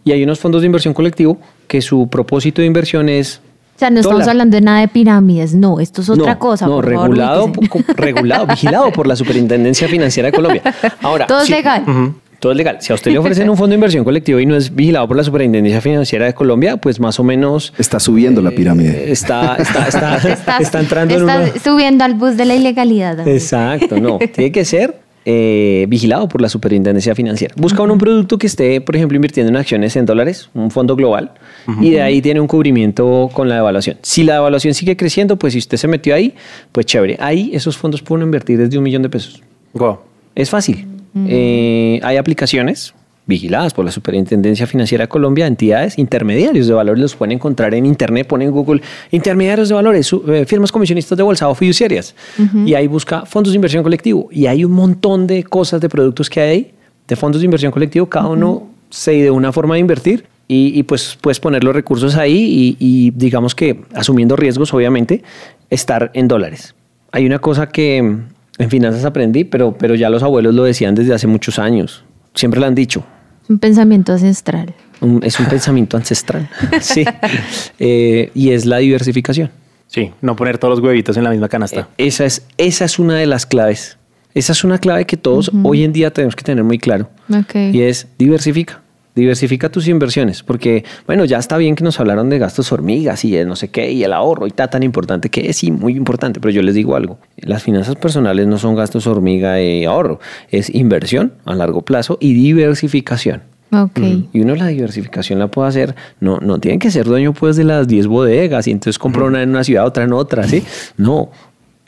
H: Y hay unos fondos de inversión colectivo que su propósito de inversión es
E: O sea, no estamos
H: Dólar.
E: hablando de nada de pirámides, no, esto es otra
H: no,
E: cosa.
H: No,
E: por
H: regulado, regulado, vigilado por la Superintendencia Financiera de Colombia. Ahora,
E: Todo es
H: si-
E: legal.
H: Todo es legal. Si a usted le ofrecen un fondo de inversión colectivo y no es vigilado por la Superintendencia Financiera de Colombia, pues más o menos
D: Está subiendo la pirámide.
H: está, está, está,
E: Estás-
H: está entrando en una...
E: subiendo al bus de la ilegalidad.
H: Exacto, no. Tiene que ser eh, vigilado por la superintendencia financiera. Busca un producto que esté, por ejemplo, invirtiendo en acciones en dólares, un fondo global, y de ahí tiene un cubrimiento con la devaluación. Si la devaluación sigue creciendo, pues si usted se metió ahí, pues chévere. Ahí esos fondos pueden invertir desde un millón de pesos.
C: Wow.
H: Es fácil. Eh, hay aplicaciones vigiladas por la Superintendencia Financiera de Colombia, entidades, intermediarios de valores, los pueden encontrar en Internet, ponen en Google, intermediarios de valores, eh, firmas comisionistas de bolsa o fiduciarias. Y ahí busca fondos de inversión colectivo. Y hay un montón de cosas, de productos que hay ahí, de fondos de inversión colectivo, cada uno se de una forma de invertir. Y, y, pues puedes poner los recursos ahí y, y digamos que asumiendo riesgos, obviamente, estar en dólares. Hay una cosa que en finanzas aprendí, pero, pero ya los abuelos lo decían desde hace muchos años. Siempre lo han dicho.
E: Un pensamiento ancestral.
H: Un- es un pensamiento ancestral. sí. Eh, y es la diversificación.
C: Sí, no poner todos los huevitos en la misma canasta.
H: Eh, Esa es, esa es una de las claves. Esa es una clave que todos hoy en día tenemos que tener muy claro. Y es diversifica. Diversifica tus inversiones, porque, bueno, ya está bien que nos hablaron de gastos hormigas y el no sé qué, y el ahorro y está tan importante que es, sí, muy importante, pero yo les digo algo, las finanzas personales no son gastos hormiga y ahorro, es inversión a largo plazo y diversificación.
E: Ok.
H: Y uno la diversificación la puede hacer, no, no tiene que ser dueño pues de las 10 bodegas y entonces compra una en una ciudad, otra en otra, ¿sí? No,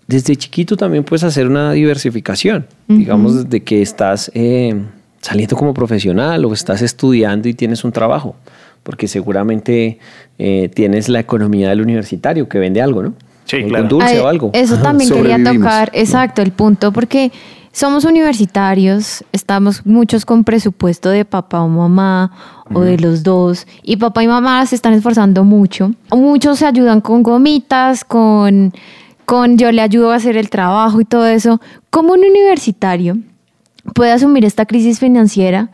H: desde chiquito también puedes hacer una diversificación, digamos desde que estás eh, saliendo como profesional o estás estudiando y tienes un trabajo, porque seguramente eh, tienes la economía del universitario que vende algo, ¿no?
C: Sí,
H: Un-
C: claro.
H: Un dulce
E: Ay,
H: o algo.
E: Eso también quería tocar, exacto, el punto, porque somos universitarios, estamos muchos con presupuesto de papá o mamá o de los dos, y papá y mamá se están esforzando mucho. Muchos se ayudan con gomitas, con, con yo le ayudo a hacer el trabajo y todo eso. ¿Cómo un universitario puede asumir esta crisis financiera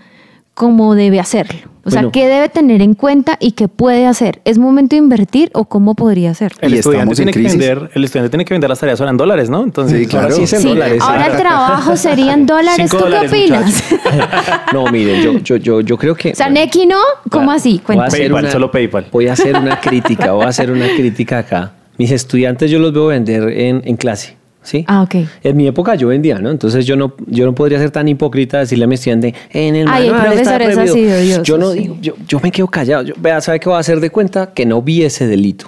E: como debe hacerlo? O sea. ¿qué debe tener en cuenta y qué puede hacer? ¿Es momento de invertir o cómo podría hacerlo?
C: El estudiante, tiene que vender, el estudiante tiene que vender las tareas ahora en dólares, ¿no? Entonces,
D: Sí, claro.
H: Ahora sí es en
E: Sí,
H: dólares.
E: ahora el trabajo sería en dólares. ¿Tú
C: dólares,
E: qué opinas?
H: No, miren, yo, yo, yo, yo creo que...
E: O sea, Neki no, ¿cómo
H: Claro.
E: así?
H: Voy a
E: Cuéntame.
H: hacer
C: PayPal,
H: una-
C: solo PayPal.
H: Voy a hacer una crítica, voy a hacer una crítica acá. Mis estudiantes yo los veo vender en, en clase, ¿sí?
E: Ah, ok.
H: En mi época yo vendía, ¿no? Entonces yo no, yo no podría ser tan hipócrita de decirle a mi estudiante, en el
E: Ay, el
H: manual está
E: profesor es así
H: prohibido".
E: de odioso,
H: Yo no
E: sí.
H: digo, yo, yo me quedo callado. Yo, vea, ¿sabe qué voy a hacer de cuenta? Que no vi ese delito.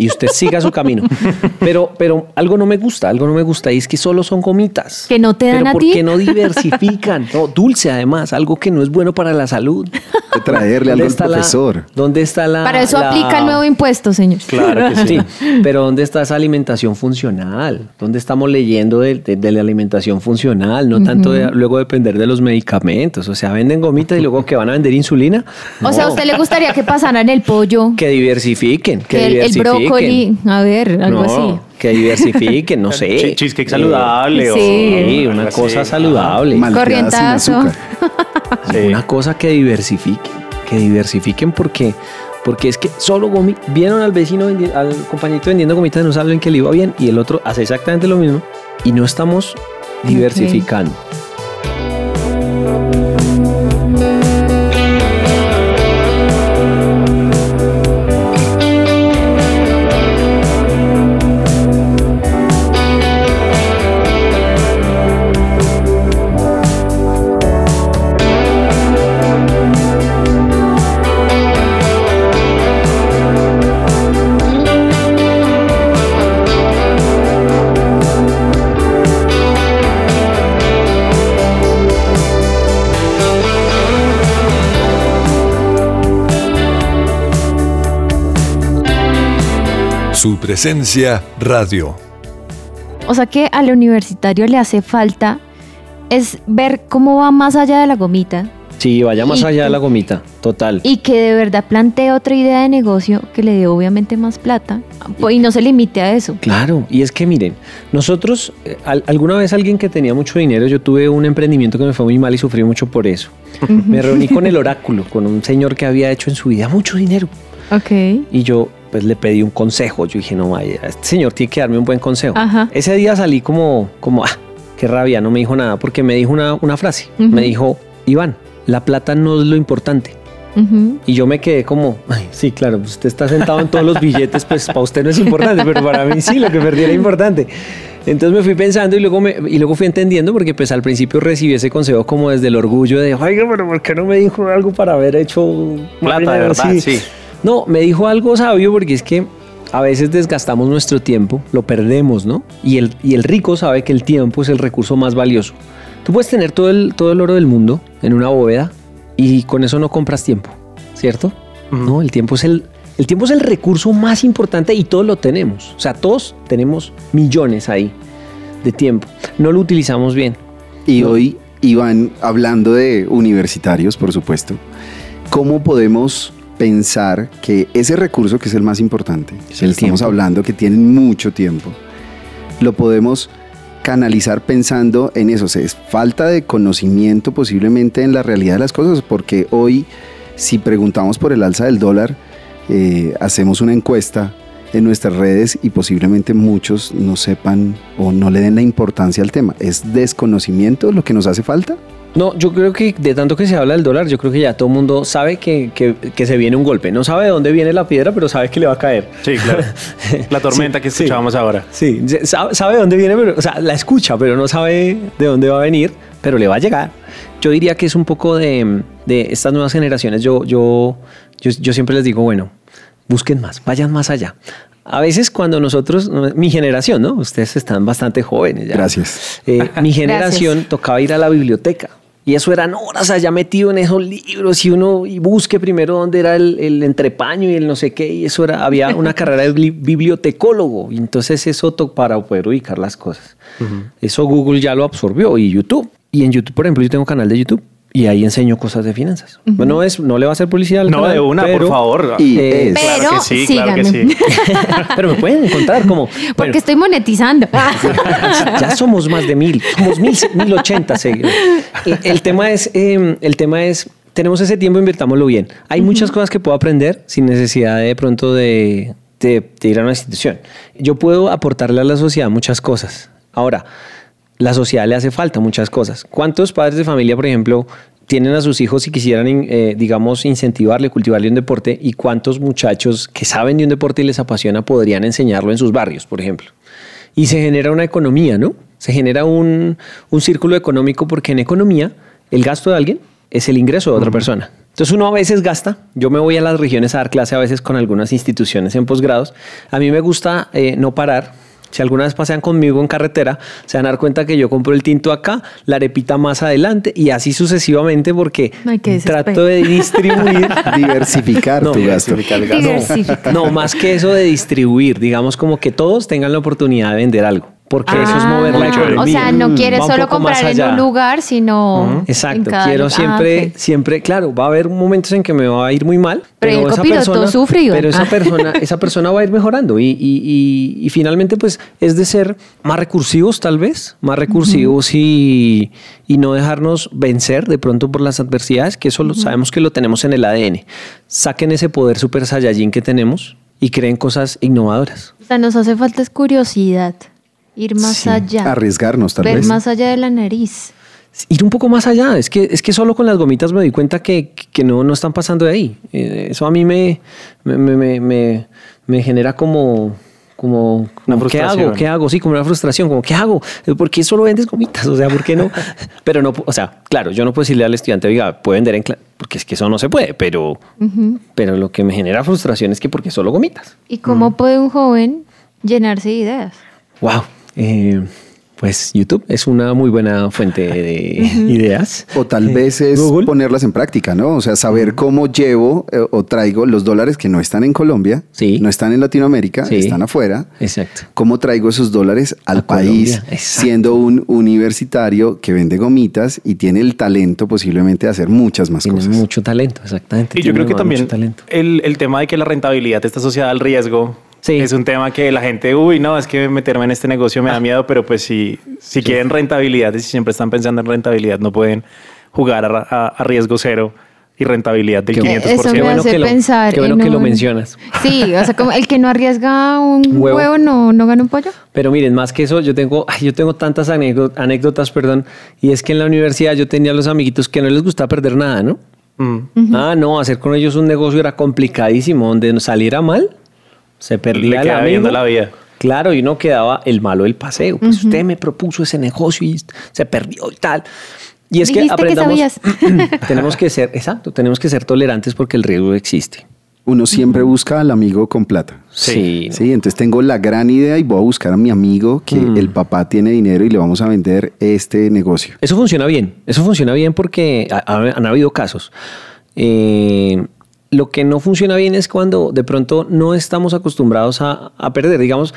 H: Y usted siga su camino. Pero, pero algo no me gusta, algo no me gusta. Y es que solo son gomitas.
E: ¿Que no te dan
H: pero
E: a
H: ¿por
E: ti?
H: qué no diversifican? No, dulce además, algo que no es bueno para la salud.
D: De traerle algo
H: ¿Dónde
D: al
H: la-
D: profesor.
H: ¿Dónde está la...?
E: Para eso
H: la-
E: aplica el nuevo impuesto, señor.
C: Claro que sí.
H: Sí, pero ¿dónde está esa alimentación funcional? ¿Dónde estamos leyendo de, de- de la alimentación funcional? No tanto de luego depender de los medicamentos. O sea, venden gomitas y luego que van a vender insulina.
E: O sea, ¿a usted le gustaría que pasaran el pollo,
H: Que diversifiquen, que,
E: que el, el
H: diversifiquen.
E: Brócoli? A ver, algo
H: No,
E: así.
H: Que diversifiquen, no sé.
C: Cheesecake saludable. o-
E: Sí.
H: Sí, una cosa saludable.
E: Corrientazo.
D: azúcar.
C: Sí.
H: Una cosa que diversifiquen, que diversifiquen porque, porque es que solo gomi vieron al vecino, al compañito vendiendo gomitas, no saben que le iba bien y el otro hace exactamente lo mismo y no estamos diversificando.
F: Su presencia radio.
E: O sea que al universitario le hace falta es ver cómo va más allá de la gomita
H: Sí, vaya más allá de la gomita, total.
E: y que de verdad plantee otra idea de negocio que le dé obviamente más plata y no se limite a eso.
H: Claro, y es que miren, nosotros, eh, al- alguna vez alguien que tenía mucho dinero, yo tuve un emprendimiento que me fue muy mal y sufrí mucho por eso. Me reuní con el oráculo, con un señor que había hecho en su vida mucho dinero.
E: Ok.
H: Y yo pues le pedí un consejo. Yo dije, no, vaya, este señor tiene que darme un buen consejo.
E: Ajá.
H: Ese día salí como, como, ah, qué rabia, no me dijo nada, porque me dijo una, una frase. Me dijo, Iván, la plata no es lo importante. Y yo me quedé como, "Ay, sí, claro, pues usted está sentado en todos los billetes, pues para usted no es importante, pero para mí sí, lo que perdí era importante. Entonces me fui pensando y luego, me, y luego fui entendiendo, porque pues al principio recibí ese consejo como desde el orgullo de, oiga, pero ¿por qué no me dijo algo para haber hecho
C: Plata, de verdad,
H: así?"
C: sí.
H: No, me dijo algo sabio porque es que a veces desgastamos nuestro tiempo, lo perdemos, ¿no? Y el, y el rico sabe que el tiempo es el recurso más valioso. Tú puedes tener todo el, todo el oro del mundo en una bóveda y con eso no compras tiempo, ¿cierto? No, el tiempo es el, el tiempo es el recurso más importante y todos lo tenemos. O sea, todos tenemos millones ahí de tiempo. No lo utilizamos bien.
D: Y hoy, Iván, hablando de universitarios, por supuesto, ¿cómo podemos pensar que ese recurso que es el más importante,
H: Es
D: que
H: el
D: estamos
H: tiempo.
D: hablando que tienen mucho tiempo, lo podemos canalizar pensando en eso? O sea, es falta de conocimiento posiblemente en la realidad de las cosas, porque hoy, si preguntamos por el alza del dólar, eh, hacemos una encuesta en nuestras redes y posiblemente muchos no sepan o no le den la importancia al tema. ¿Es desconocimiento lo que nos hace falta?
H: No, yo creo que de tanto que se habla del dólar, yo creo que ya todo el mundo sabe que, que- que se viene un golpe. No sabe de dónde viene la piedra, pero sabe que le va a caer.
C: Sí, claro. La tormenta
H: Sí,
C: que
H: sí.
C: escuchábamos ahora.
H: Sí, sabe, sabe de dónde viene, pero, o sea, la escucha, pero no sabe de dónde va a venir, pero le va a llegar. Yo diría que es un poco de, de estas nuevas generaciones. Yo, yo, yo, yo siempre les digo, bueno, busquen más, vayan más allá. A veces cuando nosotros, mi generación, ¿no? Ustedes están bastante jóvenes ya.
D: Gracias.
H: Eh, mi generación tocaba ir a la biblioteca. Y eso eran horas allá metido en esos libros y uno y busque primero dónde era el, el entrepaño y el no sé qué. Y eso era, había una carrera de bli- bibliotecólogo. Y entonces eso para poder ubicar las cosas. Eso Google ya lo absorbió y YouTube. Y en YouTube, por ejemplo, yo tengo un canal de YouTube y ahí enseño cosas de finanzas. Bueno, no, es, no le va a hacer publicidad al
C: No,
H: canal,
C: de una,
H: pero-
C: por favor.
D: Y es-
C: Claro
E: Pero
C: que sí, claro que sí.
H: pero me pueden encontrar como...
E: Porque
H: bueno,
E: estoy monetizando.
H: ya somos más de mil, somos mil, mil ochenta seguidores. El tema es, eh, el tema es, tenemos ese tiempo, invirtámoslo bien. Hay muchas cosas que puedo aprender sin necesidad de pronto de, de- de ir a una institución. Yo puedo aportarle a la sociedad muchas cosas. Ahora, la sociedad le hace falta muchas cosas. ¿Cuántos padres de familia, por ejemplo, tienen a sus hijos y quisieran, eh, digamos, incentivarle, cultivarle un deporte? ¿Y cuántos muchachos que saben de un deporte y les apasiona podrían enseñarlo en sus barrios, por ejemplo? Y se genera una economía, ¿no? Se genera un, un círculo económico porque en economía el gasto de alguien es el ingreso de otra persona. Entonces uno a veces gasta, yo me voy a las regiones a dar clase a veces con algunas instituciones en posgrados, a mí me gusta eh, no parar. Si alguna vez pasean conmigo en carretera, se van a dar cuenta que yo compro el tinto acá, la arepita más adelante y así sucesivamente porque
E: Ay,
H: trato de distribuir.
D: Diversificar
H: No,
D: tu gasto.
E: Diversificar.
H: no, más que eso de distribuir, digamos como que todos tengan la oportunidad de vender algo, porque eso es mover la
E: Ah,
H: economía.
E: O sea, no quieres
H: Va un
E: solo comprar en un lugar, sino.
H: Exacto,
E: cada
H: quiero
E: lugar.
H: siempre,
E: Ah, ok.
H: siempre, claro, va a haber momentos en que me va a ir muy mal,
E: Pero el
H: esa persona,
E: sufre, Iván.
H: pero esa
E: Ah.
H: persona, esa persona va a ir mejorando y, y- y- y finalmente pues es de ser más recursivos tal vez, más recursivos y, y no dejarnos vencer de pronto por las adversidades, que eso lo, sabemos que lo tenemos en el ADN. Saquen ese poder super saiyajin que tenemos y creen cosas innovadoras.
E: O sea, nos hace falta es curiosidad. Ir más
D: Sí,
E: allá.
D: Arriesgarnos, tal
E: ver
D: vez.
E: más allá de la nariz.
H: ir un poco más allá. Es que, es que solo con las gomitas me di cuenta que, que no, no están pasando de ahí. Eh, eso a mí me, me, me- me- genera como... Como,
C: Una
H: como, ¿qué hago? ¿Qué hago? Sí, como una frustración, como ¿qué hago? Eh, ¿Por qué solo vendes gomitas? O sea, ¿por qué no? Pero no, o sea, claro, yo no puedo decirle al estudiante, oiga, puede vender en clase, porque es que eso no se puede, pero, pero lo que me genera frustración es que porque solo gomitas.
E: ¿Y cómo puede un joven llenarse de ideas?
H: Wow. Eh, pues YouTube es una muy buena fuente de ideas.
D: O tal vez es
H: Google.
D: ponerlas en práctica, ¿no? O sea, saber cómo llevo eh, o traigo los dólares que no están en Colombia,
H: Sí.
D: no están en Latinoamérica,
H: Sí.
D: están afuera.
H: Exacto.
D: ¿Cómo traigo esos dólares al
H: A
D: país siendo un universitario que vende gomitas y tiene el talento posiblemente de hacer muchas más cosas?
H: mucho talento, exactamente.
C: Y yo creo que también el, el tema de que la rentabilidad está asociada al riesgo
H: Sí.
C: es un tema que la gente, uy, no, es que meterme en este negocio me da miedo, pero pues si, si quieren rentabilidad y si siempre están pensando en rentabilidad, no pueden jugar a, a- a riesgo cero y rentabilidad del
H: Qué bueno.
C: 500%.
E: Eso me
H: bueno
E: hace
H: que lo- qué bueno
E: en
H: que lo mencionas.
E: Sí, o sea, como el que no arriesga un
H: huevo.
E: huevo, no, no gana un pollo.
H: Pero miren, más que eso, yo tengo, yo tengo tantas anécdo- anécdotas, perdón, y es que en la universidad yo tenía a los amiguitos que no les gustaba perder nada, ¿no?
C: Mm.
H: Ah, no, hacer con ellos un negocio era complicadísimo, donde saliera mal, se perdía
C: Le
H: el amigo.
C: la vida.
H: Claro, y no quedaba el malo del paseo. Pues usted me propuso ese negocio y se perdió y tal. Y es que
E: Dijiste que
H: aprendamos.
E: sabías.
H: tenemos que ser, exacto, tenemos que ser tolerantes porque el riesgo existe.
D: uno siempre busca al amigo con plata.
H: Sí.
D: Sí, entonces tengo la gran idea y voy a buscar a mi amigo que
H: Mm.
D: el papá tiene dinero y le vamos a vender este negocio.
H: Eso funciona bien, eso funciona bien porque ha- ha- han habido casos. Eh, lo que no funciona bien es cuando de pronto no estamos acostumbrados a, a perder. Digamos,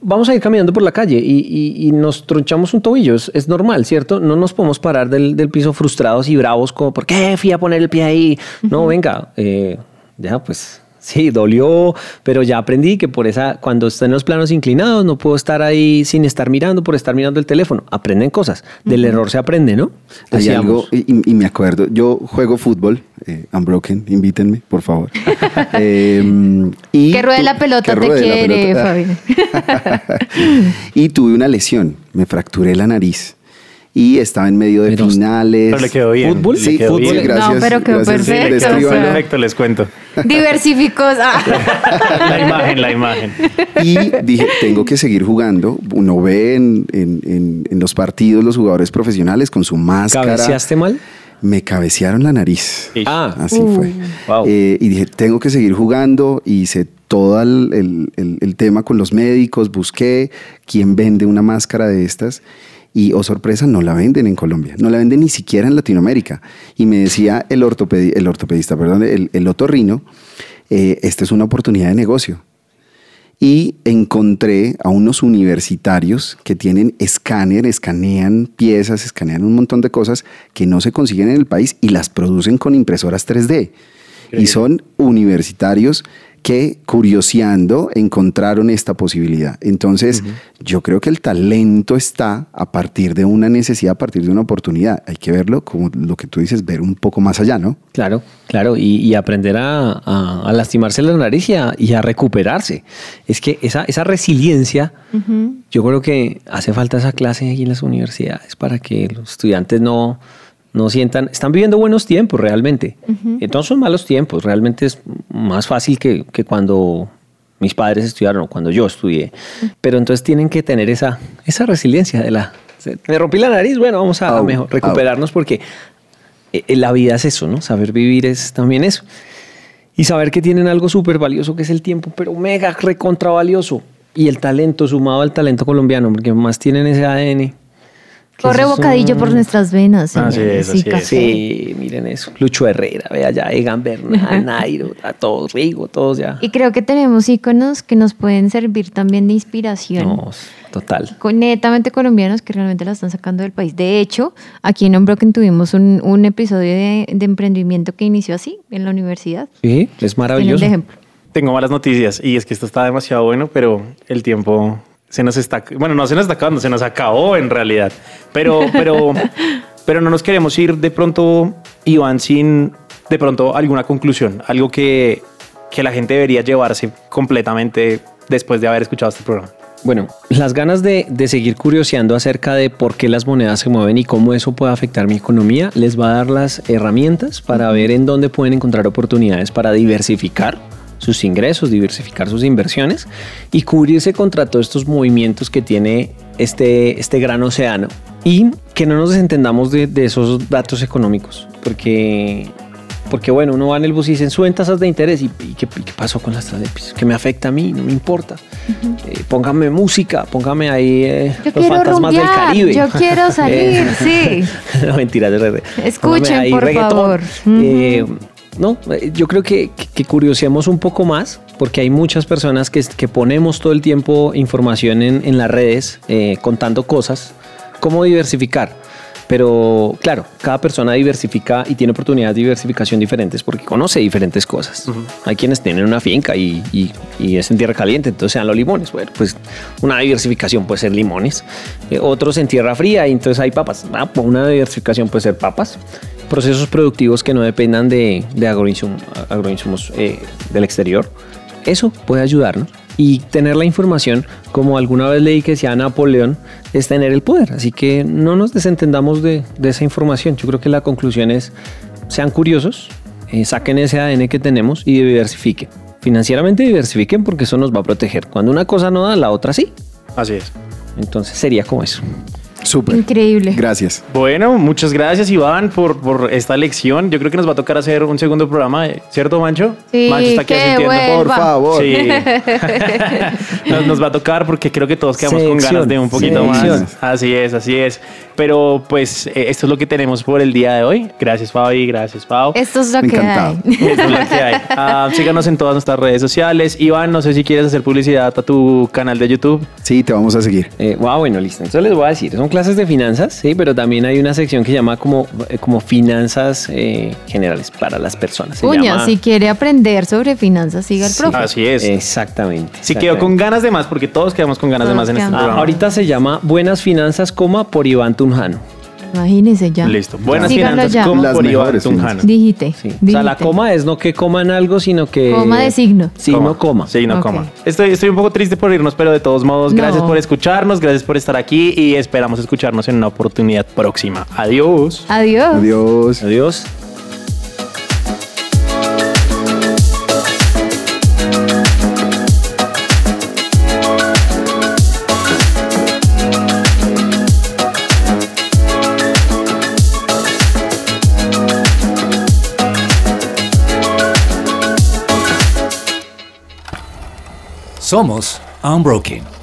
H: vamos a ir caminando por la calle y, y- y nos tronchamos un tobillo. Es, es normal, ¿cierto? No nos podemos parar del, del piso frustrados y bravos como, ¿por qué fui a poner el pie ahí? No, venga, eh, ya pues... Sí, dolió, pero ya aprendí que por esa, cuando están en los planos inclinados, no puedo estar ahí sin estar mirando, por estar mirando el teléfono. Aprenden cosas. Del error se aprende, ¿no?
D: Hay algo, y, y me acuerdo, yo juego fútbol, eh, Unbroken, invítenme, por favor. Eh, y
E: Que ruede la pelota, te quiere,
D: pelota.
E: Fabián.
D: y tuve una lesión, me fracturé la nariz. Y estaba en medio de
H: Pero-
D: finales.
C: pero le quedó bien,
H: ¿Fútbol?
D: Sí,
C: quedó
D: fútbol,
C: bien.
D: gracias.
E: No, pero quedó
D: gracias,
E: perfecto,
D: descríbanlo.
E: o sea.
C: Perfecto, les cuento.
E: Diversificó. ah.
C: La imagen, la imagen.
D: Y dije, tengo que seguir jugando. Uno ve en, en- en- en los partidos los jugadores profesionales con su máscara.
H: ¿Cabeceaste mal?
D: Me cabecearon la nariz.
H: Ah,
D: Así fue.
H: Wow.
D: Eh, y dije, tengo que seguir jugando. Hice todo el, el- el- el tema con los médicos. Busqué quién vende una máscara de estas. Y, oh sorpresa, no la venden en Colombia. No la venden ni siquiera en Latinoamérica. Y me decía el, ortopedi- el ortopedista, perdón, el, el otorrino, eh, esta es una oportunidad de negocio. Y encontré a unos universitarios que tienen escáner, escanean piezas, escanean un montón de cosas que no se consiguen en el país y las producen con impresoras 3D. Y son universitarios que curioseando encontraron esta posibilidad. Entonces, yo creo que el talento está a partir de una necesidad, a partir de una oportunidad. Hay que verlo como lo que tú dices, ver un poco más allá, ¿no?
H: Claro, claro, y, y aprender a, a- a lastimarse la nariz y a, y a recuperarse. Es que esa, esa resiliencia, yo creo que hace falta esa clase ahí en las universidades para que los estudiantes no, no sientan, están viviendo buenos tiempos realmente. Entonces son malos tiempos, realmente es más fácil que, que cuando mis padres estudiaron o cuando yo estudié. Pero entonces tienen que tener esa, esa resiliencia de la... se- Me rompí la nariz, bueno, vamos a
D: Au,
H: mejor recuperarnos porque eh, eh, la vida es eso, ¿no? Saber vivir es también eso. Y saber que tienen algo súper valioso que es el tiempo, pero mega recontra valioso. Y el talento, sumado al talento colombiano, porque más tienen ese ADN.
E: Corre bocadillo
H: un-
E: por nuestras venas.
C: Así es, así es.
E: café.
H: Sí, miren eso. Lucho Herrera, vea ya, Egan Bernal, Nairo, a todos, Rigo, todos ya.
E: Y creo que tenemos íconos que nos pueden servir también de inspiración.
H: No, total.
E: con- netamente colombianos que realmente la están sacando del país. De hecho, aquí en Unbroken tuvimos un, un episodio de, de emprendimiento que inició así, en la universidad.
H: Sí, es maravilloso.
E: de ejemplo.
C: Tengo malas noticias y es que esto está demasiado bueno, pero el tiempo se nos está, bueno, no se nos está acabando, se nos acabó en realidad. Pero, pero, pero no nos queremos ir de pronto, Iván, sin de pronto alguna conclusión, algo que, que la gente debería llevarse completamente después de haber escuchado este programa.
H: Bueno, las ganas de, de seguir curioseando acerca de por qué las monedas se mueven y cómo eso puede afectar mi economía, les va a dar las herramientas para ver en dónde pueden encontrar oportunidades para diversificar sus ingresos, diversificar sus inversiones y cubrirse contra todos estos movimientos que tiene este, este gran océano y que no nos desentendamos de, de esos datos económicos, porque porque bueno, uno va en el bus y dicen, suben tasas de interés. ¿Y, y qué, y qué pasó con las tasas de interés? Que me afecta a mí, no me importa. Eh, póngame música, póngame ahí eh, los fantasmas del
E: rumbear,
H: Caribe.
E: yo quiero salir,
H: Eh,
E: sí.
H: no, mentiras.
E: Escuchen,
H: ahí
E: por
H: reggaetón.
E: favor.
H: Eh, no, eh, yo creo que, que, curioseemos un poco más, porque hay muchas personas que, que ponemos todo el tiempo información en, en las redes, eh, contando cosas, cómo diversificar. Pero claro, cada persona diversifica y tiene oportunidades de diversificación diferentes porque conoce diferentes cosas. Hay quienes tienen una finca y, y- y es en tierra caliente, entonces sean los limones. Bueno, pues una diversificación puede ser limones. Eh, otros en tierra fría y entonces hay papas. Ah, pues una diversificación puede ser papas. Procesos productivos que no dependan de, de agroinsum- agroinsumos eh, del exterior. Eso puede ayudarnos. Y tener la información, como alguna vez leí que decía Napoleón, es tener el poder. Así que no nos desentendamos de, de esa información. Yo creo que la conclusión es, sean curiosos, eh, saquen ese ADN que tenemos y diversifiquen. Financieramente diversifiquen porque eso nos va a proteger. Cuando una cosa no da, la otra sí.
C: Así es.
H: Entonces sería como eso.
D: Súper.
E: Increíble.
D: Gracias.
C: Bueno, muchas gracias Iván por, por esta lección. Yo creo que nos va a tocar hacer un segundo programa. ¿cierto Mancho?
E: Sí,
C: Mancho está aquí asintiendo.
E: vuelva.
D: Por favor.
C: Sí. nos, nos va a tocar porque creo que todos quedamos con ganas de un poquito
H: sección.
C: más. Así es, así es. Pero pues eh, esto es lo que tenemos por el día de hoy. Gracias Fabi, gracias Pau.
E: Esto es lo que
D: Encantado.
E: hay.
C: Esto es lo que hay. Ah, síganos en todas nuestras redes sociales. Iván, no sé si quieres hacer publicidad a tu canal de YouTube.
D: Sí, te vamos a seguir.
H: Eh, wow, bueno, listo. Entonces les voy a decir, son clases de finanzas, sí, pero también hay una sección que se llama como, eh, como finanzas eh, generales para las personas. Se
E: Uña,
H: llama-
E: si quiere aprender sobre finanzas, siga el
H: Sí.
E: profe.
C: Así es.
H: Exactamente.
C: Si quedó con ganas de más, porque todos quedamos con ganas de más en este.
H: Ah,
C: programa.
H: ahorita se llama Buenas Finanzas, coma, por Iván Tunjano.
E: Imagínese ya.
C: Listo. Buenas
E: Síganlo
C: finanzas
E: ya.
C: como
D: Las
C: por Iván
D: mejores
C: Tunjano.
E: Dígite.
H: Sí. O sea, la coma es no que coman algo, sino que...
E: Coma de signo.
H: Signo coma.
C: Sí, no
E: Ok.
C: coma. Estoy, estoy un poco triste por irnos, pero de todos modos,
E: No.
C: gracias por escucharnos, gracias por estar aquí y esperamos escucharnos en una oportunidad próxima. Adiós.
E: Adiós.
D: Adiós.
H: Adiós.
A: Somos Unbroken.